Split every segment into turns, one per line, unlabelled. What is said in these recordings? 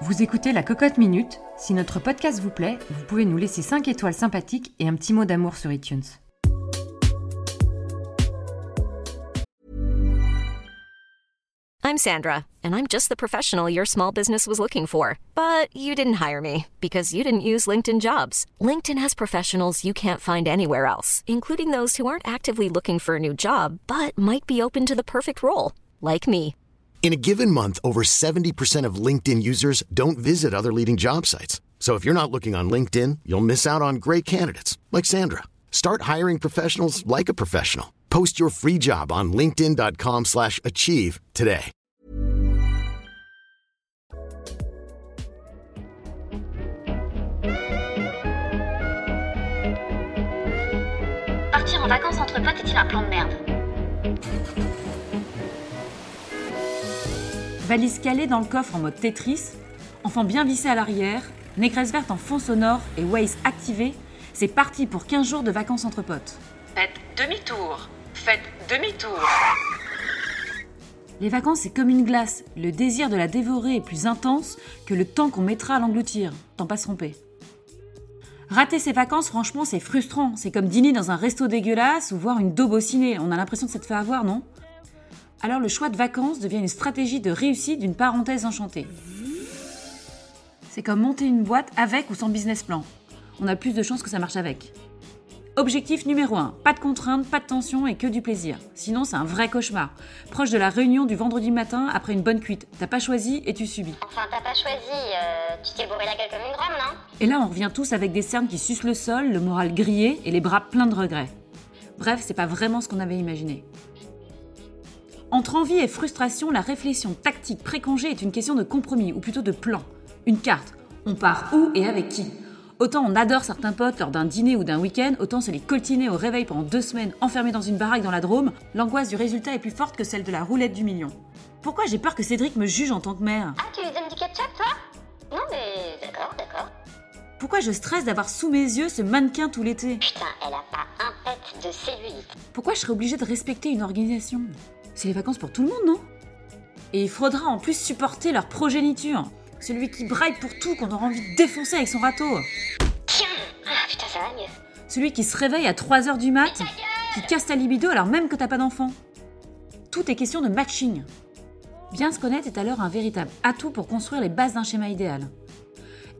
Vous écoutez La Cocotte Minute. Si notre podcast vous plaît, vous pouvez nous laisser 5 étoiles sympathiques et un petit mot d'amour sur iTunes.
I'm Sandra, and I'm just the professional your small business was looking for. But you didn't hire me because you didn't use LinkedIn jobs. LinkedIn has professionals you can't find anywhere else, including those who aren't actively looking for a new job but might be open to the perfect role, like me.
In a given month, over 70% of LinkedIn users don't visit other leading job sites. So if you're not looking on LinkedIn, you'll miss out on great candidates like Sandra. Start hiring professionals like a professional. Post your free job on linkedin.com/achieve today.
Partir en vacances entre potes est-il un plan de merde
Valise calée dans le coffre en mode Tetris, enfant bien vissé à l'arrière, négresse verte en fond sonore et Waze activé, c'est parti pour 15 jours de vacances entre potes.
Faites demi-tour. Faites demi-tour.
Les vacances, c'est comme une glace. Le désir de la dévorer est plus intense que le temps qu'on mettra à l'engloutir. T'en pas se tromper. Rater ses vacances, franchement, c'est frustrant. C'est comme dîner dans un resto dégueulasse ou voir une daube au ciné. On a l'impression de s'être fait avoir, non? Alors le choix de vacances devient une stratégie de réussite d'une parenthèse enchantée. C'est comme monter une boîte avec ou sans business plan. On a plus de chances que ça marche avec. Objectif numéro 1, pas de contraintes, pas de tension et que du plaisir. Sinon, c'est un vrai cauchemar. Proche de la réunion du vendredi matin après une bonne cuite. T'as pas choisi et tu subis.
Enfin, t'as pas choisi, euh, tu t'es bourré la gueule comme une grande, non?
Et là, on revient tous avec des cernes qui sucent le sol, le moral grillé et les bras pleins de regrets. Bref, c'est pas vraiment ce qu'on avait imaginé. Entre envie et frustration, la réflexion tactique pré-congé est une question de compromis, ou plutôt de plan. Une carte. On part où et avec qui? Autant on adore certains potes lors d'un dîner ou d'un week-end, autant se les coltiner au réveil pendant deux semaines enfermés dans une baraque dans la Drôme, l'angoisse du résultat est plus forte que celle de la roulette du million. Pourquoi j'ai peur que Cédric me juge en tant que mère?
Ah, tu lui donnes du ketchup, toi? Non, mais d'accord, d'accord.
Pourquoi je stresse d'avoir sous mes yeux ce mannequin tout l'été?
Putain, elle a pas un pet de cellulite.
Pourquoi je serais obligée de respecter une organisation? C'est les vacances pour tout le monde, non? Et il faudra en plus supporter leur progéniture. Celui qui braille pour tout qu'on aura envie de défoncer avec son râteau.
Tiens Ah, putain, ça va mieux.
Celui qui se réveille à 3h du mat, qui casse ta libido alors même que t'as pas d'enfant. Tout est question de matching. Bien se connaître est alors un véritable atout pour construire les bases d'un schéma idéal.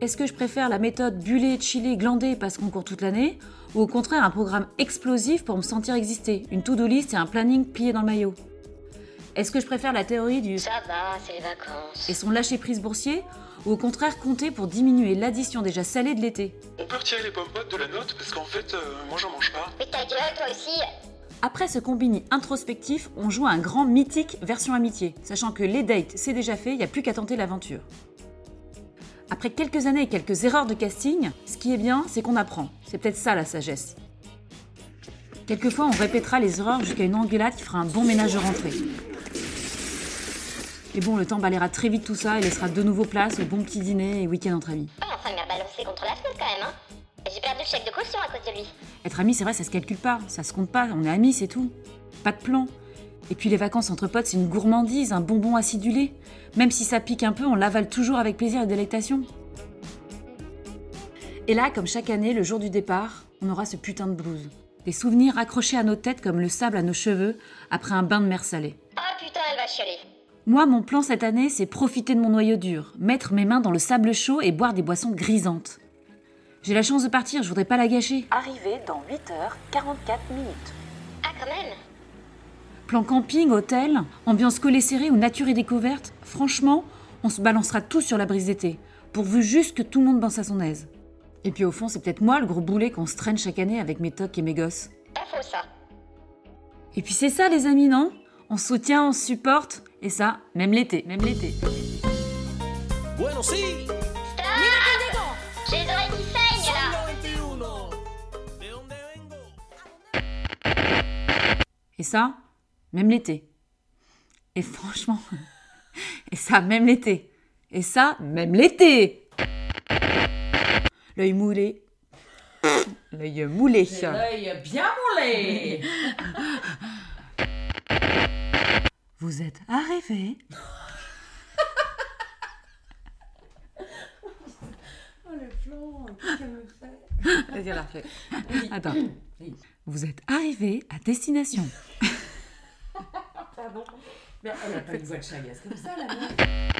Est-ce que je préfère la méthode buller, chiller, glander parce qu'on court toute l'année Ou au contraire un programme explosif pour me sentir exister Une to-do list et un planning plié dans le maillot? Est-ce que je préfère la théorie du
Ça va, c'est les vacances.
et son lâcher-prise boursier Ou au contraire compter pour diminuer l'addition déjà salée de l'été?
On peut retirer les pommes potes de la note parce qu'en fait, euh, moi j'en mange pas.
Mais ta gueule, toi aussi
Après ce combini introspectif, on joue à un grand mythique version amitié, sachant que les dates c'est déjà fait, il n'y a plus qu'à tenter l'aventure. Après quelques années et quelques erreurs de casting, ce qui est bien, c'est qu'on apprend. C'est peut-être ça la sagesse. Quelquefois, on répétera les erreurs jusqu'à une engueulade qui fera un bon ménage de rentrée. Et bon, le temps balayera très vite tout ça et laissera de nouveau place au bon petit dîner et week-end entre amis.
Ouais, enfin, il m'a balancé contre la fenêtre quand même, hein. J'ai perdu le chèque de caution à cause de lui.
Être ami, c'est vrai, ça se calcule pas, ça se compte pas, on est amis, c'est tout. Pas de plan. Et puis les vacances entre potes, c'est une gourmandise, un bonbon acidulé. Même si ça pique un peu, on l'avale toujours avec plaisir et délectation. Et là, comme chaque année, le jour du départ, on aura ce putain de blues. Des souvenirs accrochés à nos têtes comme le sable à nos cheveux après un bain de mer salée.
Ah putain, elle va chialer.
Moi, mon plan cette année, c'est profiter de mon noyau dur, mettre mes mains dans le sable chaud et boire des boissons grisantes. J'ai la chance de partir, je voudrais pas la gâcher.
Arrivé dans 8h44 minutes.
Ah, quand même
Plan camping, hôtel, ambiance collée serrée ou nature et découverte, franchement, on se balancera tous sur la brise d'été, pourvu juste que tout le monde pense à son aise. Et puis au fond, c'est peut-être moi le gros boulet qu'on se traîne chaque année avec mes tocs et mes gosses.
Pas faux, ça.
Et puis c'est ça les amis, non? On se soutient, on se supporte, et ça, même l'été, même l'été.
Bueno, sí.
J'ai les oreilles qui saignent, là
Siglo XXI. ¿De dónde vengo?
Et ça, même l'été. Et franchement, et ça, même l'été. Et ça, même l'été. L'œil moulé. L'œil moulé.
L'œil bien moulé.
Vous êtes arrivé.
flanc. Qu'est-ce qu'elle me fait
Vas-y, la refait.
Oui.
Attends.
Oui.
Vous êtes arrivé à destination.
Pardon. Mais elle a pas une voix de chagasse comme ça, la meuf.